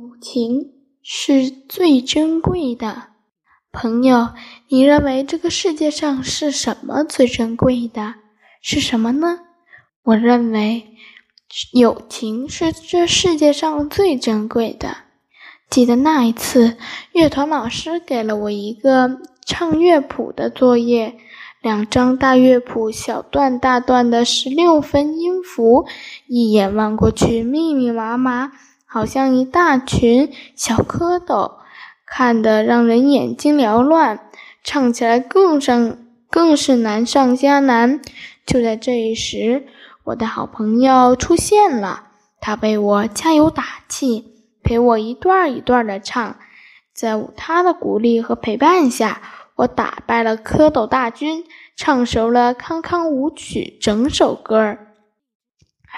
友情是最珍贵的。朋友，你认为这个世界上是什么最珍贵的？是什么呢？我认为，友情是这世界上最珍贵的。记得那一次，乐团老师给了我一个唱乐谱的作业，两张大乐谱，小段大段的十六分音符，一眼望过去，密密麻麻。好像一大群小蝌蚪，看得让人眼睛缭乱，唱起来更上更是难上加难。就在这一时，我的好朋友出现了，他为我加油打气，陪我一段一段的唱。在他的鼓励和陪伴下，我打败了蝌蚪大军，唱熟了康康舞曲整首歌儿。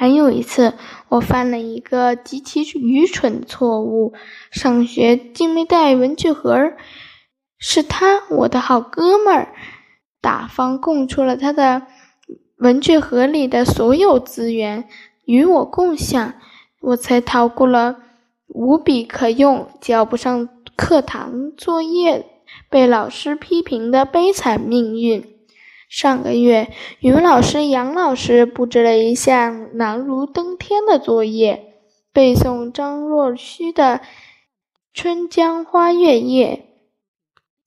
还有一次，我犯了一个极其愚蠢的错误。上学竟没带文具盒，是他，我的好哥们儿，大方供出了他的文具盒里的所有资源与我共享，我才逃过了无笔可用、交不上课堂作业、被老师批评的悲惨命运。上个月，语文老师杨老师布置了一项难如登天的作业，背诵张若虚的《春江花月夜》。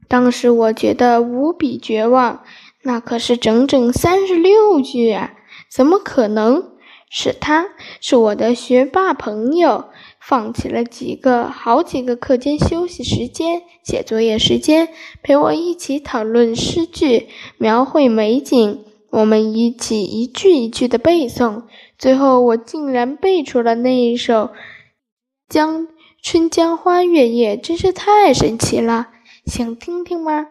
当时我觉得无比绝望，那可是整整三十六句啊！怎么可能？是他，是我的学霸朋友。放弃了几个好几个课间休息时间、写作业时间，陪我一起讨论诗句、描绘美景。我们一起一句一句的背诵，最后我竟然背出了那一首《江春江花月夜》，真是太神奇了！想听听吗？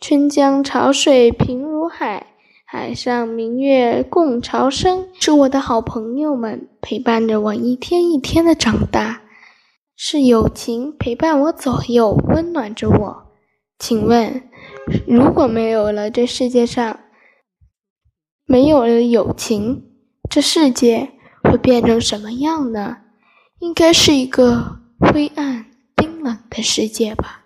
春江潮水平如海。海上明月共潮生，是我的好朋友们陪伴着我一天一天的长大，是友情陪伴我左右，温暖着我。请问，如果没有了这世界上没有了友情，这世界会变成什么样呢？应该是一个灰暗、冰冷的世界吧。